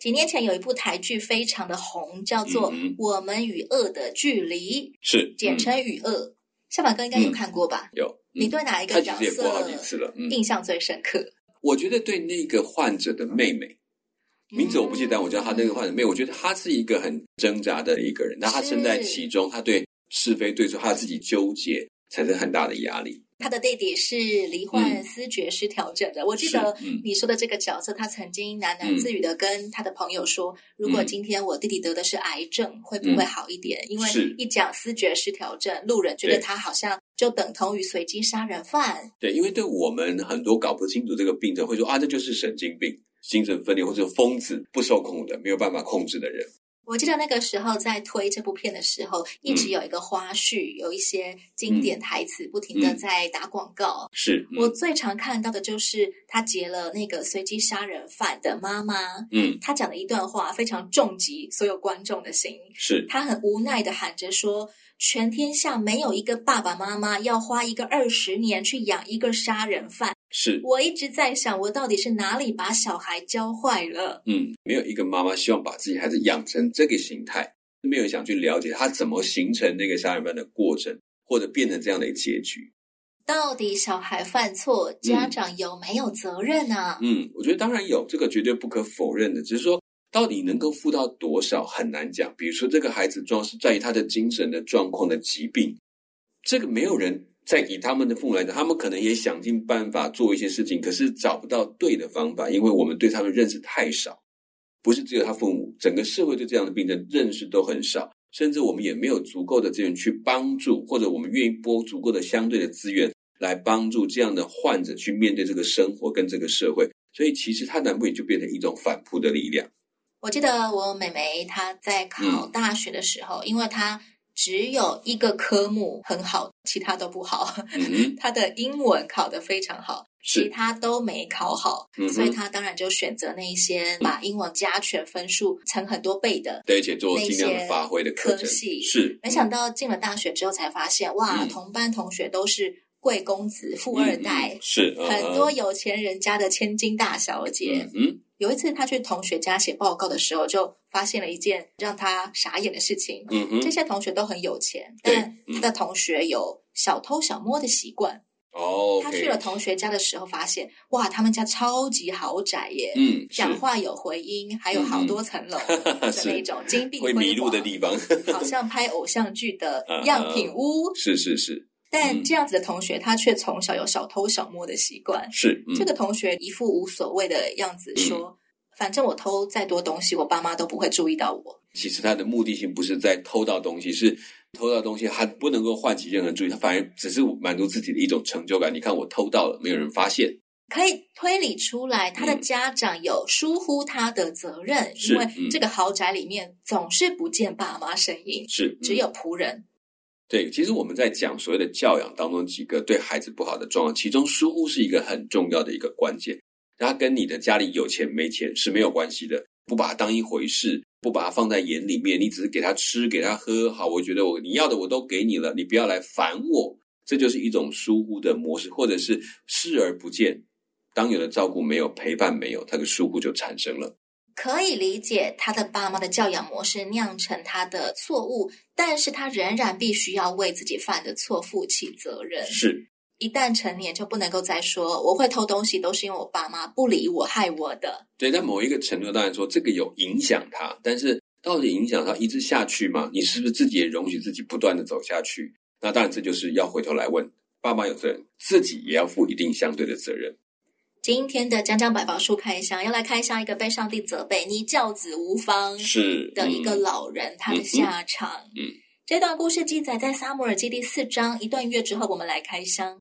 几年前有一部台剧非常的红，叫做《我们与恶的距离》，是简称《与恶》。夏板哥应该有看过吧？有。你对哪一个角色好几次了？印象最深刻？我觉得对那个患者的妹妹，名字我不记得，我叫她那个患者妹，我觉得她是一个很挣扎的一个人。那她身在其中，她对是非对错，她自己纠结，产生很大的压力。他的弟弟是罹患思觉失调症的。嗯、我记得你说的这个角色，他曾经喃喃自语的跟他的朋友说：“嗯、如果今天我弟弟得的是癌症，嗯、会不会好一点？”因为一讲思觉失调症，路人觉得他好像就等同于随机杀人犯。对，因为对我们很多搞不清楚这个病症，会说啊，这就是神经病、精神分裂或者疯子、不受控的、没有办法控制的人。我记得那个时候在推这部片的时候，一直有一个花絮，嗯、有一些经典台词，不停的在打广告。是、嗯、我最常看到的就是他结了那个随机杀人犯的妈妈。嗯，他讲的一段话非常重击所有观众的心。是他很无奈的喊着说：“全天下没有一个爸爸妈妈要花一个二十年去养一个杀人犯。”是，我一直在想，我到底是哪里把小孩教坏了？嗯，没有一个妈妈希望把自己孩子养成这个形态，没有想去了解他怎么形成那个杀人犯的过程，或者变成这样的一个结局。到底小孩犯错，家长有没有责任呢？嗯，嗯，我觉得当然有，这个绝对不可否认的。只是说，到底能够负到多少很难讲。比如说，这个孩子主要是在于他的精神的状况的疾病，这个没有人。在以他们的父母来讲，他们可能也想尽办法做一些事情，可是找不到对的方法，因为我们对他们认识太少。不是只有他父母，整个社会对这样的病症认识都很少，甚至我们也没有足够的资源去帮助，或者我们愿意拨足够的相对的资源来帮助这样的患者去面对这个生活跟这个社会。所以其实他难不也就变成一种反扑的力量。我记得我妹妹她在考大学的时候，嗯、因为她。只有一个科目很好，其他都不好。嗯、他的英文考得非常好，其他都没考好，嗯、所以他当然就选择那一些把英文加权分数乘很多倍的，对，而且做尽量的发挥的科系。是，没想到进了大学之后才发现，哇，嗯、同班同学都是贵公子、富二代，嗯、是、嗯、很多有钱人家的千金大小姐。嗯。有一次，他去同学家写报告的时候，就发现了一件让他傻眼的事情。嗯哼，这些同学都很有钱，但他的同学有小偷小摸的习惯。哦，他去了同学家的时候，发现哇，他们家超级豪宅耶！嗯，讲话有回音，还有好多层楼的 那种金碧辉煌，会迷路的地方，好像拍偶像剧的 样品屋。是是是。但这样子的同学，他却从小有小偷小摸的习惯。是、嗯、这个同学一副无所谓的样子，说：“嗯、反正我偷再多东西，我爸妈都不会注意到我。”其实他的目的性不是在偷到东西，是偷到东西还不能够唤起任何注意，他反而只是满足自己的一种成就感。你看，我偷到了，没有人发现，可以推理出来，他的家长有疏忽他的责任，嗯、因为这个豪宅里面总是不见爸妈身影，是、嗯、只有仆人。对，其实我们在讲所谓的教养当中几个对孩子不好的状况，其中疏忽是一个很重要的一个关键。它跟你的家里有钱没钱是没有关系的，不把它当一回事，不把它放在眼里面，你只是给他吃给他喝，好，我觉得我你要的我都给你了，你不要来烦我，这就是一种疏忽的模式，或者是视而不见。当有了照顾没有，陪伴没有，他的疏忽就产生了。可以理解他的爸妈的教养模式酿成他的错误，但是他仍然必须要为自己犯的错负起责任。是，一旦成年就不能够再说我会偷东西都是因为我爸妈不理我害我的。对，在某一个程度当然说这个有影响他，但是到底影响他一直下去吗？你是不是自己也容许自己不断的走下去？那当然这就是要回头来问，爸妈有责任，自己也要负一定相对的责任。今天的江江百宝书开箱要来开箱一个被上帝责备、你教子无方是的一个老人，嗯、他的下场。嗯，嗯这段故事记载在撒母耳记第四章一段音乐之后，我们来开箱。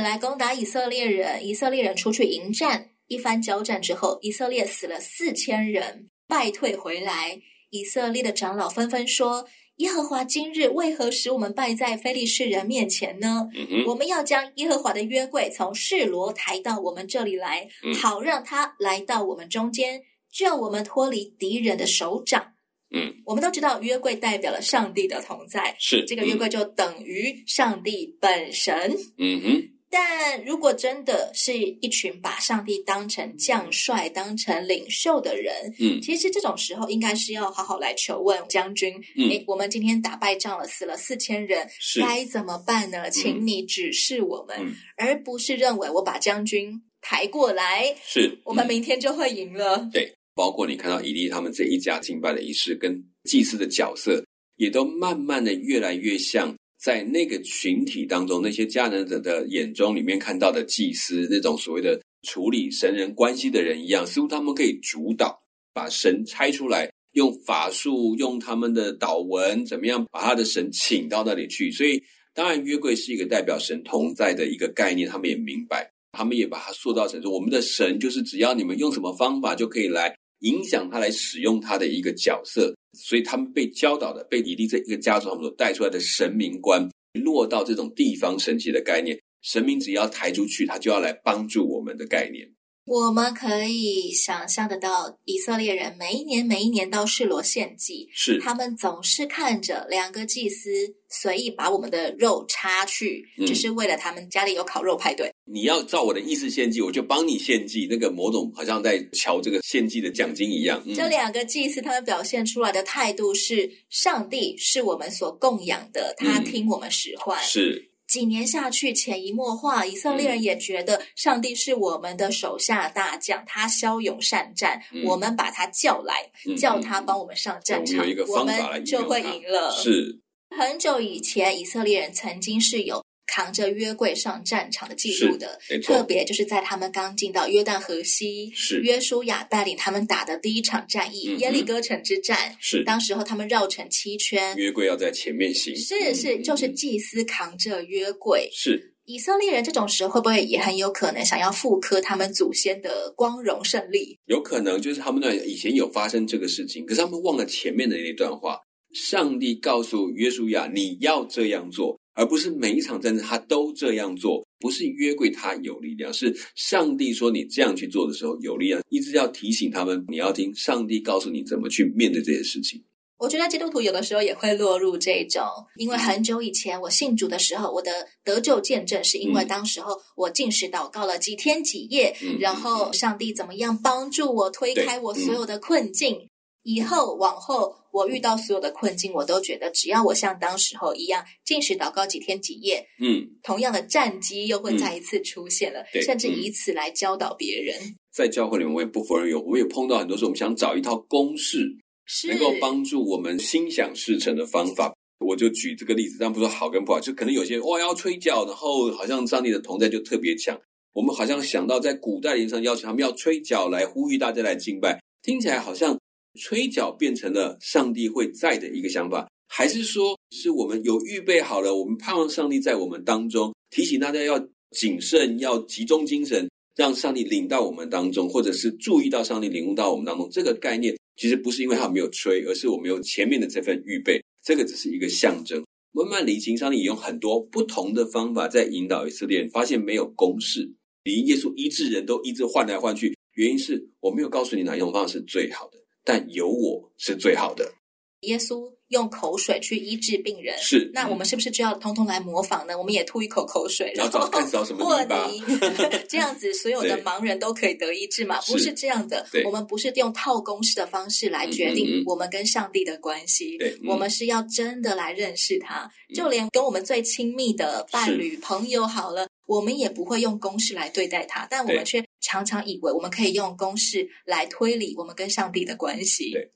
人来攻打以色列人，以色列人出去迎战，一番交战之后，以色列死了四千人，败退回来。以色列的长老纷纷说：“耶和华今日为何使我们败在非利士人面前呢？嗯、我们要将耶和华的约柜从示罗抬到我们这里来，嗯、好让他来到我们中间，救我们脱离敌人的手掌。”嗯，我们都知道约柜代表了上帝的同在，是这个约柜就等于上帝本神。嗯哼。但如果真的是一群把上帝当成将帅、当成领袖的人，嗯，其实这种时候应该是要好好来求问将军，嗯，诶，我们今天打败仗了，死了四千人，是该怎么办呢？请你指示我们，嗯，而不是认为我把将军抬过来，是我们明天就会赢了。嗯，对，包括你看到以利他们这一家敬拜的仪式，跟祭司的角色，也都慢慢的越来越像。在那个群体当中，那些迦南者的眼中里面看到的祭司，那种所谓的处理神人关系的人一样，似乎他们可以主导，把神拆出来，用法术，用他们的祷文，怎么样把他的神请到那里去。所以，当然约柜是一个代表神同在的一个概念，他们也明白，他们也把它塑造成说，我们的神就是只要你们用什么方法就可以来影响他，来使用他的一个角色。所以他们被教导的，被李立这一个家族他们所带出来的神明观，落到这种地方神奇的概念，神明只要抬出去，他就要来帮助我们的概念。我们可以想象得到，以色列人每一年每一年到示罗献祭，是他们总是看着两个祭司随意把我们的肉插去，只、嗯就是为了他们家里有烤肉派对。你要照我的意思献祭，我就帮你献祭。那个某种好像在瞧这个献祭的奖金一样。嗯、这两个祭司他们表现出来的态度是：上帝是我们所供养的，他听我们使唤。嗯、是。几年下去，潜移默化，以色列人也觉得上帝是我们的手下大将，他骁勇善战，嗯、我们把他叫来，嗯、叫他帮我们上战场，嗯、我们就会赢了。是。很久以前，以色列人曾经是有。扛着约柜上战场的记录的，特别就是在他们刚进到约旦河西，是约书亚带领他们打的第一场战役——耶利哥城之战。是当时候他们绕城七圈，约柜要在前面行。是是，就是祭司扛着约柜。是以色列人这种时候会不会也很有可能想要复刻他们祖先的光荣胜利？有可能，就是他们那以前有发生这个事情，可是他们忘了前面的那段话。上帝告诉约书亚：“你要这样做。”而不是每一场战争他都这样做，不是约柜他有力量，是上帝说你这样去做的时候有力量，一直要提醒他们，你要听上帝告诉你怎么去面对这些事情。我觉得基督徒有的时候也会落入这种，因为很久以前我信主的时候，我的得救见证是因为当时候我进食祷告了几天几夜，嗯、然后上帝怎么样帮助我推开我所有的困境。以后往后，我遇到所有的困境，我都觉得只要我像当时候一样，进食祷告几天几夜，嗯，同样的战机又会再一次出现了，嗯、甚至以此来教导别人。在教会里面，我也不否认有，我也碰到很多时候，我们想找一套公式，是能够帮助我们心想事成的方法。我就举这个例子，但不说好跟不好，就可能有些人哇要吹角，然后好像上帝的同在就特别强。我们好像想到在古代上要求他们要吹角来呼吁大家来敬拜，听起来好像。吹角变成了上帝会在的一个想法，还是说是我们有预备好了？我们盼望上帝在我们当中，提醒大家要谨慎，要集中精神，让上帝领到我们当中，或者是注意到上帝领悟到我们当中。这个概念其实不是因为他没有吹，而是我们有前面的这份预备。这个只是一个象征。慢慢理清，上帝也用很多不同的方法在引导以色列人，发现没有公式。离耶稣医治人都一直换来换去，原因是我没有告诉你哪一种方法是最好的。但有我是最好的。耶稣用口水去医治病人，是。那我们是不是就要通通来模仿呢？我们也吐一口口水，然后看到什么泥巴，这样子所有的盲人都可以得医治吗？不是这样的。我们不是用套公式的方式来决定我们跟上帝的关系。对，我们是要真的来认识他。就连跟我们最亲密的伴侣、朋友，好了，我们也不会用公式来对待他，但我们却。常常以为我们可以用公式来推理我们跟上帝的关系。对。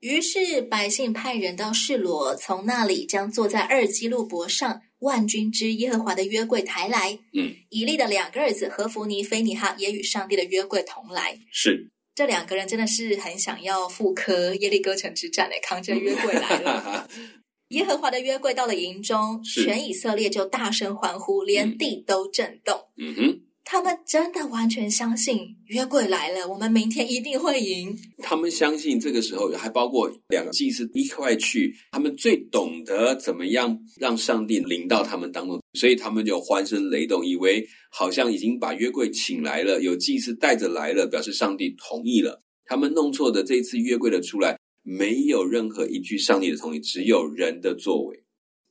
于是百姓派人到示罗，从那里将坐在二基路伯上万军之耶和华的约柜抬来。嗯。以利的两个儿子何弗尼、菲尼哈也与上帝的约柜同来。是。这两个人真的是很想要复刻耶利哥城之战，来扛着约柜来了。耶和华的约柜到了营中，全以色列就大声欢呼，连地都震动。嗯哼。他们真的完全相信约柜来了，我们明天一定会赢。他们相信这个时候还包括两个祭司一块去，他们最懂得怎么样让上帝临到他们当中，所以他们就欢声雷动，以为好像已经把约柜请来了，有祭司带着来了，表示上帝同意了。他们弄错的这一次约柜的出来，没有任何一句上帝的同意，只有人的作为。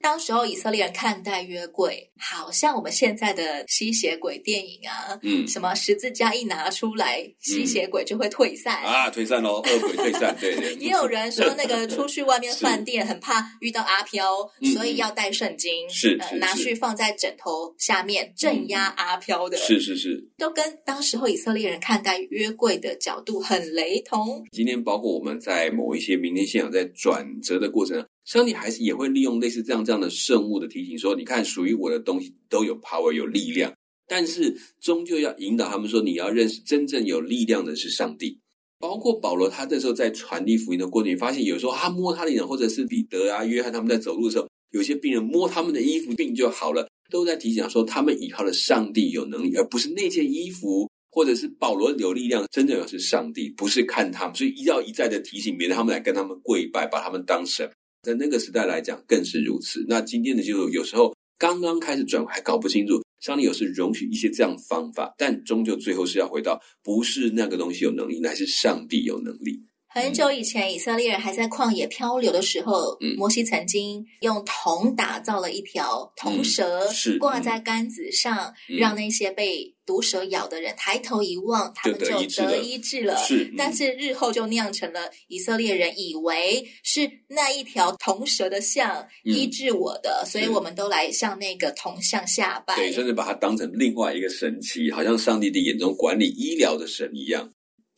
当时候以色列人看待约柜，好像我们现在的吸血鬼电影啊，嗯，什么十字架一拿出来，吸血鬼就会退散、嗯、啊，退散喽，恶鬼退散，对对。也有人说那个出去外面 饭店很怕遇到阿飘，所以要带圣经，是、呃、拿去放在枕头下面镇压阿飘的，是是是，都跟当时候以色列人看待约柜的角度很雷同。今天包括我们在某一些明天信仰在转折的过程。上帝还是也会利用类似这样这样的圣物的提醒，说：你看，属于我的东西都有 power 有力量，但是终究要引导他们说，你要认识真正有力量的是上帝。包括保罗，他这时候在传递福音的过程，发现有时候他摸他的人，或者是彼得啊、约翰他们在走路的时候，有些病人摸他们的衣服，病就好了，都在提醒说，他们依靠的上帝有能力，而不是那件衣服，或者是保罗有力量，真正的是上帝，不是看他们，所以一要一再的提醒，免得他们来跟他们跪拜，把他们当神。在那个时代来讲，更是如此。那今天的基督徒有时候刚刚开始转，还搞不清楚，上帝有时容许一些这样方法，但终究最后是要回到，不是那个东西有能力，乃是上帝有能力。很久以前，以色列人还在旷野漂流的时候，嗯、摩西曾经用铜打造了一条铜蛇，嗯、挂在杆子上，嗯、让那些被毒蛇咬的人抬头一望，他们就得医治了。是，嗯、但是日后就酿成了以色列人以为是那一条铜蛇的像医治我的，嗯、所以我们都来向那个铜像下拜，对，甚至把它当成另外一个神奇，好像上帝的眼中管理医疗的神一样。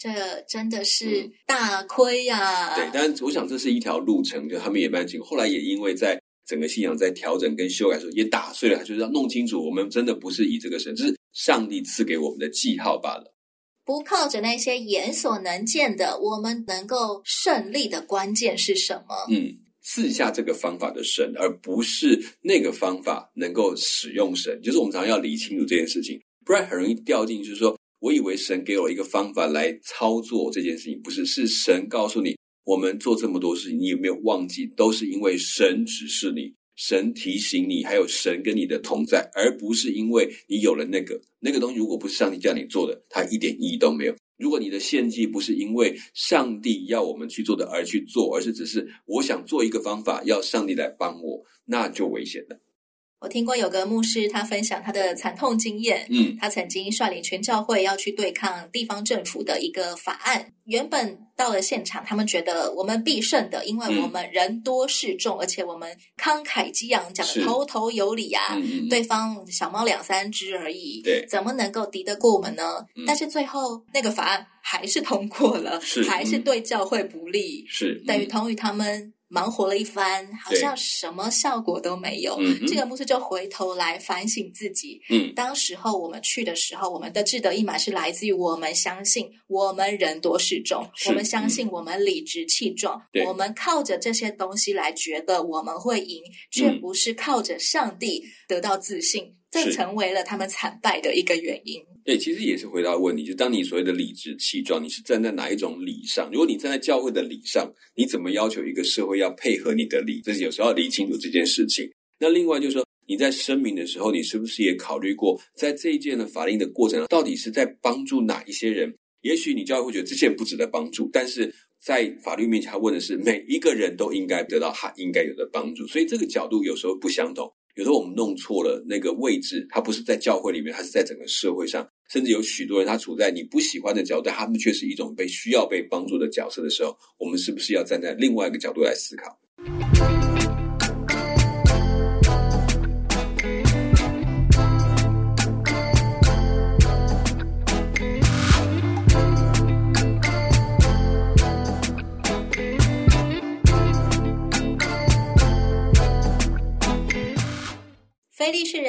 这真的是大亏呀、啊嗯！对，但我想这是一条路程，就他们也蛮清楚。后来也因为在整个信仰在调整跟修改的时候，也打碎了，就是要弄清楚，我们真的不是以这个神，这是上帝赐给我们的记号罢了。不靠着那些眼所能见的，我们能够胜利的关键是什么？嗯，赐下这个方法的神，而不是那个方法能够使用神。就是我们常常要理清楚这件事情，不然很容易掉进，就是说。我以为神给我一个方法来操作这件事情，不是，是神告诉你，我们做这么多事情，你有没有忘记，都是因为神指示你，神提醒你，还有神跟你的同在，而不是因为你有了那个那个东西，如果不是上帝叫你做的，它一点意义都没有。如果你的献祭不是因为上帝要我们去做的而去做，而是只是我想做一个方法，要上帝来帮我，那就危险了。我听过有个牧师，他分享他的惨痛经验。嗯，他曾经率领全教会要去对抗地方政府的一个法案。原本到了现场，他们觉得我们必胜的，因为我们人多势众，嗯、而且我们慷慨激昂，讲的头头有理啊。嗯、对方小猫两三只而已，对，怎么能够敌得过我们呢？嗯、但是最后那个法案还是通过了，是还是对教会不利，是、嗯、等于同于他们。忙活了一番，好像什么效果都没有。嗯、这个牧师就回头来反省自己。嗯，当时候我们去的时候，我们的志得意满是来自于我们相信我们人多势众，我们相信我们理直气壮，嗯、我们靠着这些东西来觉得我们会赢，却不是靠着上帝得到自信，这成为了他们惨败的一个原因。对，其实也是回答问题，就当你所谓的理直气壮，你是站在哪一种理上？如果你站在教会的理上，你怎么要求一个社会要配合你的理？这是有时候要理清楚这件事情。那另外就是说，你在声明的时候，你是不是也考虑过，在这一件的法令的过程，到底是在帮助哪一些人？也许你教会会觉得这些人不值得帮助，但是在法律面前，他问的是每一个人都应该得到他应该有的帮助，所以这个角度有时候不相同。有时候我们弄错了那个位置，它不是在教会里面，它是在整个社会上，甚至有许多人他处在你不喜欢的角度，他们却是一种被需要被帮助的角色的时候，我们是不是要站在另外一个角度来思考？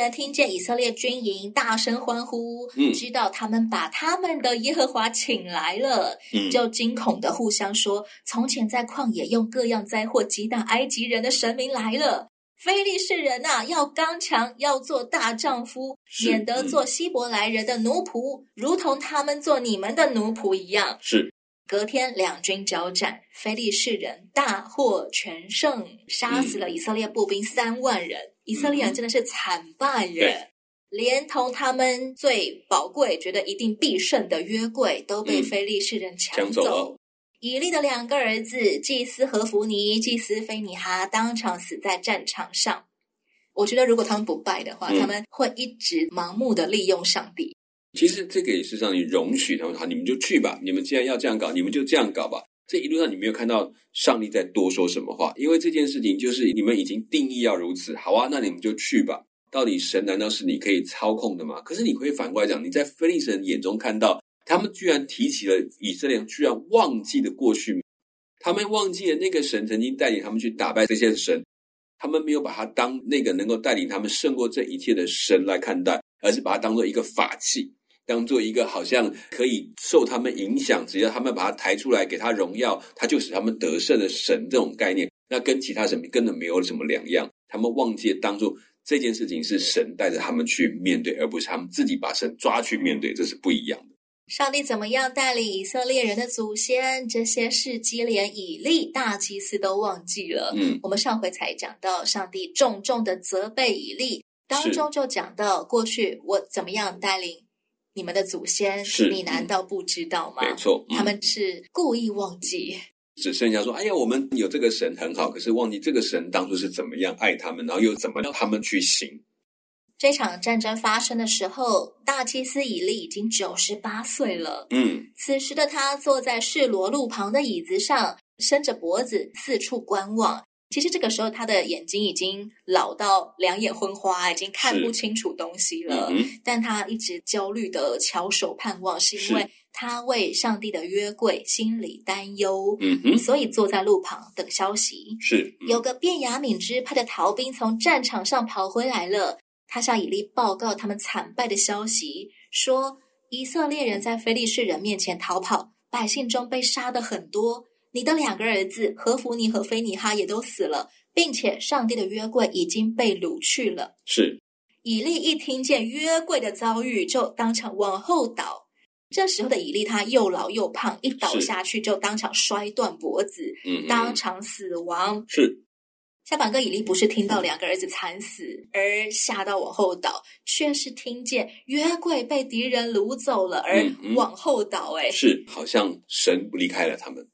人听见以色列军营大声欢呼，嗯，知道他们把他们的耶和华请来了，嗯，就惊恐的互相说：从前在旷野用各样灾祸击打埃及人的神明来了。非利士人呐、啊，要刚强，要做大丈夫，免得做希伯来人的奴仆，嗯，如同他们做你们的奴仆一样。是。隔天两军交战，非利士人大获全胜，杀死了以色列步兵三万人。嗯、以色列人真的是惨败耶，连同他们最宝贵、觉得一定必胜的约柜，都被非利士人抢走。嗯、抢走以利的两个儿子，祭司和弗尼、祭司菲尼哈，当场死在战场上。我觉得，如果他们不败的话，嗯、他们会一直盲目的利用上帝。其实这个也是让你容许他们，好，你们就去吧。你们既然要这样搞，你们就这样搞吧。这一路上你没有看到上帝在多说什么话，因为这件事情就是你们已经定义要如此。好啊，那你们就去吧。到底神难道是你可以操控的吗？可是你可以反过来讲，你在非利士人眼中看到。他们居然提起了以色列，居然忘记了过去，他们忘记了那个神曾经带领他们去打败这些神，他们没有把他当那个能够带领他们胜过这一切的神来看待，而是把它当做一个法器，当做一个好像可以受他们影响，只要他们把他抬出来给他荣耀，他就使他们得胜的神这种概念，那跟其他神明根本没有什么两样。他们忘记当做这件事情是神带着他们去面对，而不是他们自己把神抓去面对，这是不一样的。上帝怎么样带领以色列人的祖先？这些事迹连以利大祭司都忘记了。嗯，我们上回才讲到，上帝重重的责备以利，当中就讲到过去我怎么样带领你们的祖先，是你难道不知道吗？没错，他们是故意忘记，只剩下说：“哎呀，我们有这个神很好，可是忘记这个神当初是怎么样爱他们，然后又怎么让他们去行。”这场战争发生的时候，大祭司以利已经九十八岁了。嗯，此时的他坐在示罗路旁的椅子上，伸着脖子四处观望。其实这个时候，他的眼睛已经老到两眼昏花，已经看不清楚东西了。嗯、但他一直焦虑的翘首盼望，是因为他为上帝的约柜心里担忧。嗯，所以坐在路旁等消息。是，有个便雅敏支派的逃兵从战场上跑回来了。他向以利报告他们惨败的消息，说以色列人在非利士人面前逃跑，百姓中被杀的很多。你的两个儿子何弗尼和菲尼哈也都死了，并且上帝的约柜已经被掳去了。是。以利一听见约柜的遭遇，就当场往后倒。这时候的以利他又老又胖，一倒下去就当场摔断脖子，嗯，当场死亡。是。下板哥以利不是听到两个儿子惨死而吓到往后倒，却是听见约柜被敌人掳走了而往后倒。哎、嗯嗯，是好像神离开了他们，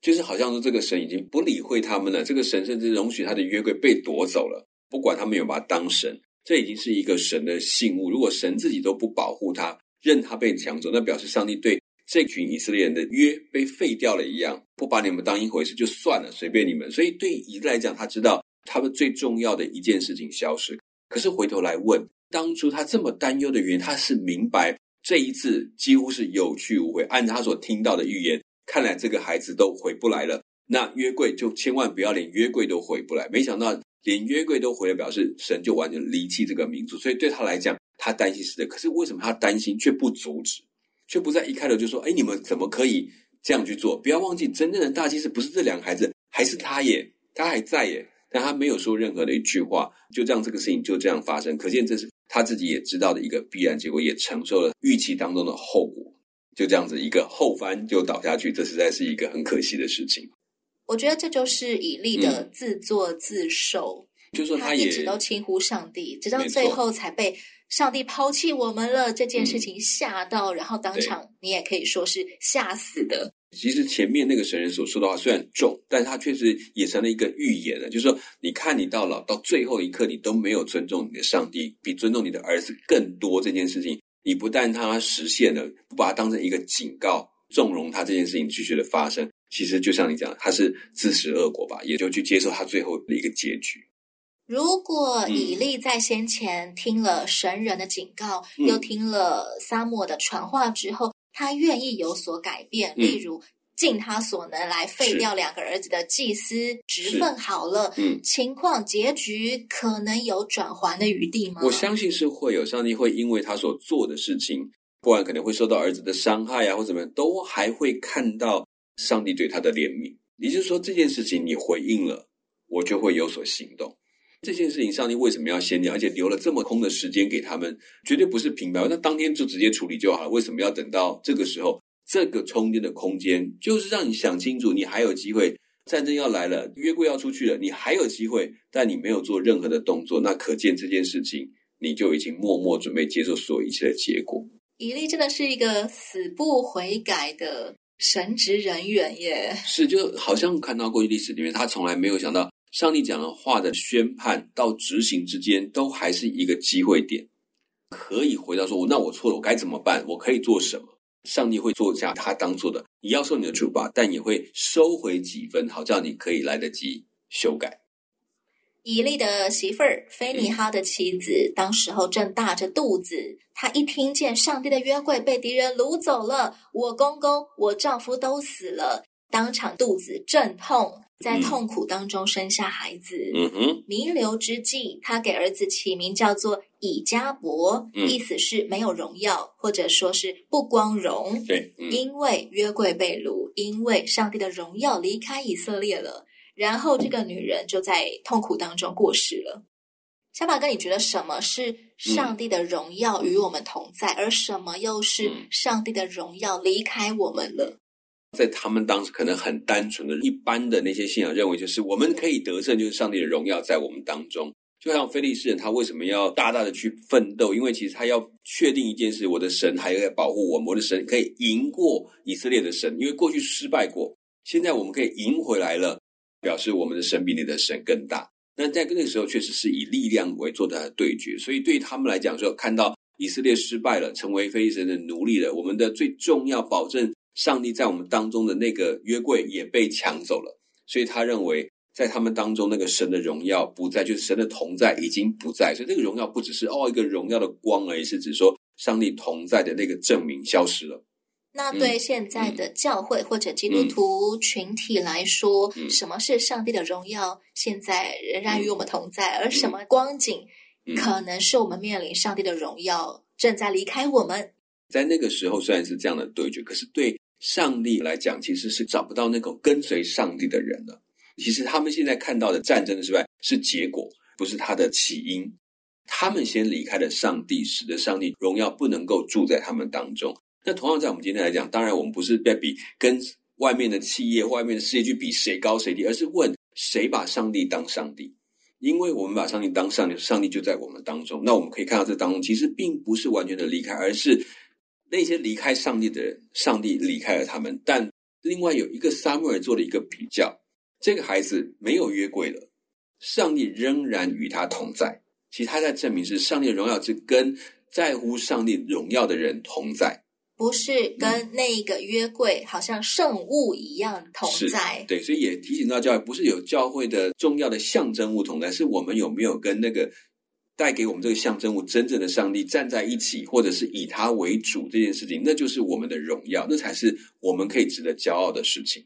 就是好像说这个神已经不理会他们了。这个神甚至容许他的约柜被夺走了，不管他们有把他当神，这已经是一个神的信物。如果神自己都不保护他，任他被抢走，那表示上帝对这群以色列人的约被废掉了一样。不把你们当一回事就算了，随便你们。所以对以利来讲，他知道他们最重要的一件事情消失。可是回头来问，当初他这么担忧的原因，他是明白这一次几乎是有去无回。按他所听到的预言，看来这个孩子都回不来了。那约柜就千万不要连约柜都回不来。没想到连约柜都回来，表示神就完全离弃这个民族。所以对他来讲，他担心是的。可是为什么他担心却不阻止，却不在一开头就说：“哎，你们怎么可以？”这样去做，不要忘记，真正的大祭司不是这两个孩子，还是他耶，他还在耶，但他没有说任何的一句话，就这样这个事情就这样发生，可见这是他自己也知道的一个必然结果，也承受了预期当中的后果，就这样子一个后翻就倒下去，这实在是一个很可惜的事情。我觉得这就是以利的自作自受，嗯、就说他一直都轻忽上帝，直到最后才被上帝抛弃我们了这件事情吓到，嗯、然后当场你也可以说是吓死的。其实前面那个神人所说的话虽然重，但是他确实也成了一个预言了。就是说，你看你到老到最后一刻，你都没有尊重你的上帝，比尊重你的儿子更多这件事情，你不但他实现了，不把它当成一个警告，纵容他这件事情继续的发生，其实就像你讲，他是自食恶果吧，也就去接受他最后的一个结局。如果以利在先前听了神人的警告，嗯、又听了沙漠的传话之后。他愿意有所改变，例如尽他所能来废掉两个儿子的祭司职分好了。嗯，情况结局可能有转圜的余地吗？我相信是会有，上帝会因为他所做的事情，不然可能会受到儿子的伤害啊，或怎么样，都还会看到上帝对他的怜悯。也就是说，这件事情你回应了，我就会有所行动。这件事情，上帝为什么要先讲，而且留了这么空的时间给他们？绝对不是平白，那当天就直接处理就好了。为什么要等到这个时候？这个充电的空间，就是让你想清楚，你还有机会。战争要来了，约柜要出去了，你还有机会，但你没有做任何的动作，那可见这件事情，你就已经默默准备接受所有一切的结果。以利真的是一个死不悔改的神职人员耶！是，就好像看到过去历史里面，他从来没有想到。上帝讲的话的宣判到执行之间，都还是一个机会点，可以回到说：“那我错了，我该怎么办？我可以做什么？”上帝会做下他当做的，你要受你的处罚，但也会收回几分，好叫你可以来得及修改。以利的媳妇儿菲尼哈的妻子，嗯、当时候正大着肚子，她一听见上帝的约柜被敌人掳走了，我公公、我丈夫都死了，当场肚子阵痛。在痛苦当中生下孩子，嗯哼，弥留之际，他给儿子起名叫做以迦博，嗯、意思是没有荣耀，或者说是不光荣。对，嗯、因为约柜被掳，因为上帝的荣耀离开以色列了，然后这个女人就在痛苦当中过世了。小马哥，你觉得什么是上帝的荣耀与我们同在，嗯、而什么又是上帝的荣耀离开我们了？在他们当时可能很单纯的、一般的那些信仰认为，就是我们可以得胜，就是上帝的荣耀在我们当中。就像菲利士人，他为什么要大大的去奋斗？因为其实他要确定一件事：我的神还要保护我，我的神可以赢过以色列的神。因为过去失败过，现在我们可以赢回来了，表示我们的神比你的神更大。那在那个时候，确实是以力量为做的对决。所以对他们来讲，说看到以色列失败了，成为菲利士人的奴隶了，我们的最重要保证。上帝在我们当中的那个约柜也被抢走了，所以他认为在他们当中那个神的荣耀不在，就是神的同在已经不在，所以这个荣耀不只是哦一个荣耀的光而已，是指说上帝同在的那个证明消失了。那对现在的教会或者基督徒群体来说，嗯嗯、什么是上帝的荣耀？现在仍然与我们同在，嗯、而什么光景可能是我们面临上帝的荣耀正在离开我们？在那个时候虽然是这样的对决，可是对。上帝来讲，其实是找不到那种跟随上帝的人了。其实他们现在看到的战争的失败是结果，不是他的起因。他们先离开了上帝，使得上帝荣耀不能够住在他们当中。那同样在我们今天来讲，当然我们不是在比跟外面的企业、外面的世界去比谁高谁低，而是问谁把上帝当上帝。因为我们把上帝当上帝，上帝就在我们当中。那我们可以看到，这当中其实并不是完全的离开，而是。那些离开上帝的人，上帝离开了他们。但另外有一个撒母耳做了一个比较，这个孩子没有约柜了，上帝仍然与他同在。其实他在证明是上帝的荣耀是跟在乎上帝荣耀的人同在，不是跟那个约柜好像圣物一样同在。对，所以也提醒到教会，不是有教会的重要的象征物同在，是我们有没有跟那个。带给我们这个象征物真正的上帝站在一起，或者是以他为主这件事情，那就是我们的荣耀，那才是我们可以值得骄傲的事情。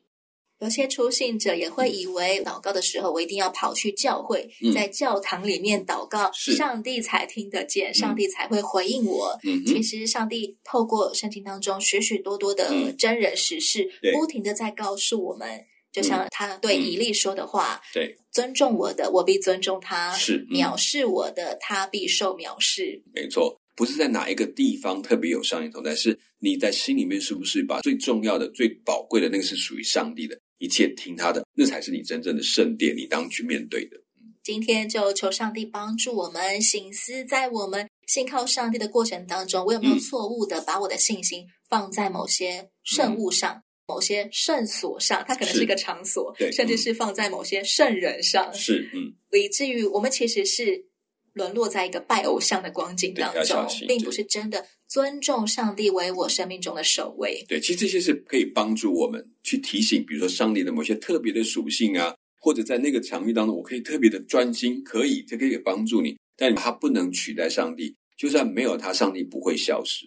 有些出信者也会以为祷告的时候，我一定要跑去教会，嗯、在教堂里面祷告，上帝才听得见，嗯、上帝才会回应我。嗯、其实上帝透过圣经当中许许多多的真人实事，嗯、不停的在告诉我们。就像他对以利说的话，对，尊重我的，我必尊重他；是、嗯、藐视我的，他必受藐视。没错，不是在哪一个地方特别有上帝同在，是你在心里面是不是把最重要的、最宝贵的那个是属于上帝的，一切听他的，那才是你真正的圣殿，你当去面对的。今天就求上帝帮助我们省思，在我们信靠上帝的过程当中，我有没有错误的把我的信心放在某些圣物上？嗯。某些圣所上，它可能是一个场所，对，甚至是放在某些圣人上，是嗯，以至于我们其实是沦落在一个拜偶像的光景当中，并不是真的尊重上帝为我生命中的首位。对，其实这些是可以帮助我们去提醒，比如说上帝的某些特别的属性啊，或者在那个场域当中，我可以特别的专心，可以，这可以帮助你，但它不能取代上帝，就算没有它，上帝不会消失。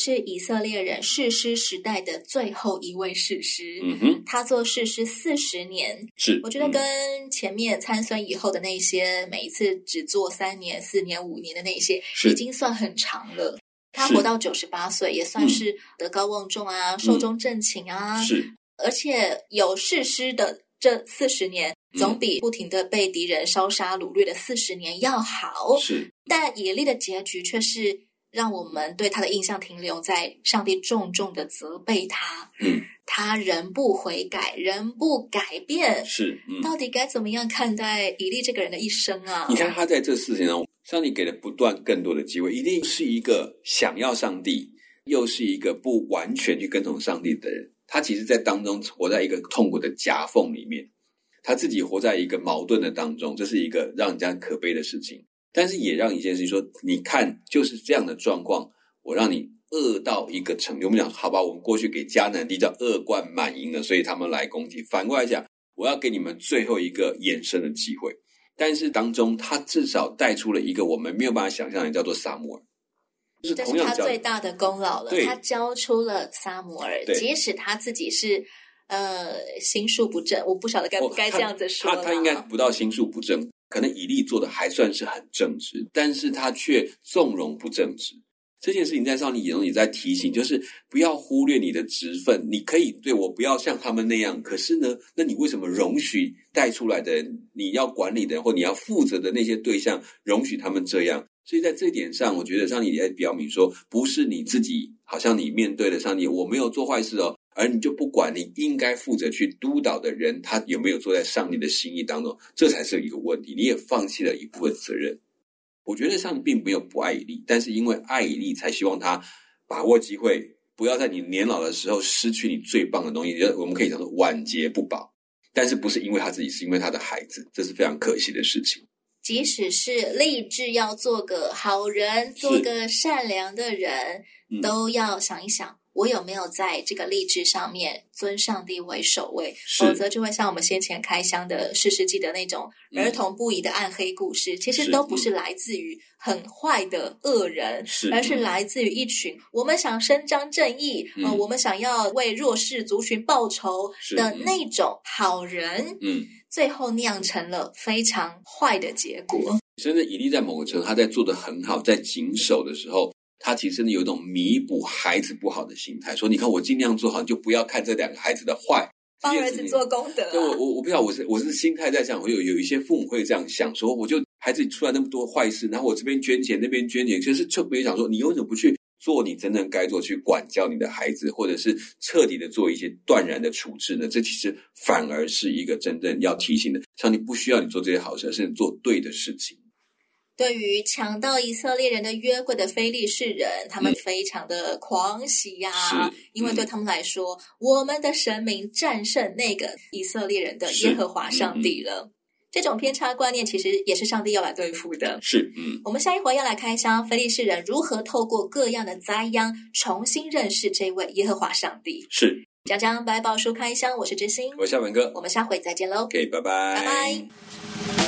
是以色列人士师时代的最后一位士师，嗯哼，他做士师四十年，是我觉得跟前面参孙以后的那些，每一次只做三年、四年、五年的那些，已经算很长了。他活到九十八岁，也算是德高望重啊，寿终正寝啊，是，而且有士师的这四十年，总比不停的被敌人烧杀掳掠的四十年要好。是，但以利的结局却是。让我们对他的印象停留在上帝重重的责备他，嗯，他仍不悔改，仍不改变，是，嗯，到底该怎么样看待以利这个人的一生啊？你看他在这四十年中，上帝给了不断更多的机会，一定是一个想要上帝，又是一个不完全去跟从上帝的人。他其实，在当中活在一个痛苦的夹缝里面，他自己活在一个矛盾的当中，这是一个让人家可悲的事情。但是也让一件事情说，你看就是这样的状况，我让你恶到一个程度。我们讲好吧，我们过去给迦南地叫恶贯满盈了，所以他们来攻击。反过来讲，我要给你们最后一个衍生的机会。但是当中，他至少带出了一个我们没有办法想象的，叫做萨摩尔。就是同样，这是他最大的功劳了。他教出了萨摩尔，即使他自己是呃心术不正，我不晓得该不该这样子说。他他应该不到心术不正。可能以利做的还算是很正直，但是他却纵容不正直。这件事情在上帝眼中也在提醒，就是不要忽略你的职分。你可以对我不要像他们那样，可是呢，那你为什么容许带出来的，你要管理的人或你要负责的那些对象，容许他们这样？所以在这一点上，我觉得上帝也在表明说，不是你自己，好像你面对了上帝，我没有做坏事哦。而你就不管你应该负责去督导的人，他有没有做在上帝的心意当中，这才是一个问题。你也放弃了一部分责任。我觉得上帝并没有不爱以利，但是因为爱以利，才希望他把握机会，不要在你年老的时候失去你最棒的东西。我们可以讲说晚节不保，但是不是因为他自己，是因为他的孩子，这是非常可惜的事情。即使是立志要做个好人，做个善良的人，嗯，都要想一想。我有没有在这个立志上面尊上帝为首位？否则就会像我们先前开箱的士师记的那种儿童不宜的暗黑故事，嗯、其实都不是来自于很坏的恶人，是而是来自于一群我们想伸张正义，嗯、呃，我们想要为弱势族群报仇的那种好人。嗯，最后酿成了非常坏的结果。甚至以利在某个程度，他在做的很好，在谨守的时候。他其实呢有一种弥补孩子不好的心态，说：“你看我尽量做好，就不要看这两个孩子的坏，帮儿子做功德啊。”对，我我我不知道，我是我是心态在这样，我有有一些父母会这样想说：“我就孩子出来那么多坏事，然后我这边捐钱，那边捐钱，其实特别想说，你为什么不去做你真正该做，去管教你的孩子，或者是彻底的做一些断然的处置呢？这其实反而是一个真正要提醒的，上帝不需要你做这些好事，而是你做对的事情。”对于抢到以色列人的约柜的非利士人，他们非常的狂喜呀、啊嗯，因为对他们来说，我们的神明战胜那个以色列人的耶和华上帝了。嗯、这种偏差观念其实也是上帝要来对付的。是，嗯，我们下一回要来开箱非利士人如何透过各样的灾殃重新认识这位耶和华上帝。是，讲讲百宝书开箱，我是知心，我是夏文哥，我们下回再见喽。OK，拜拜，拜拜。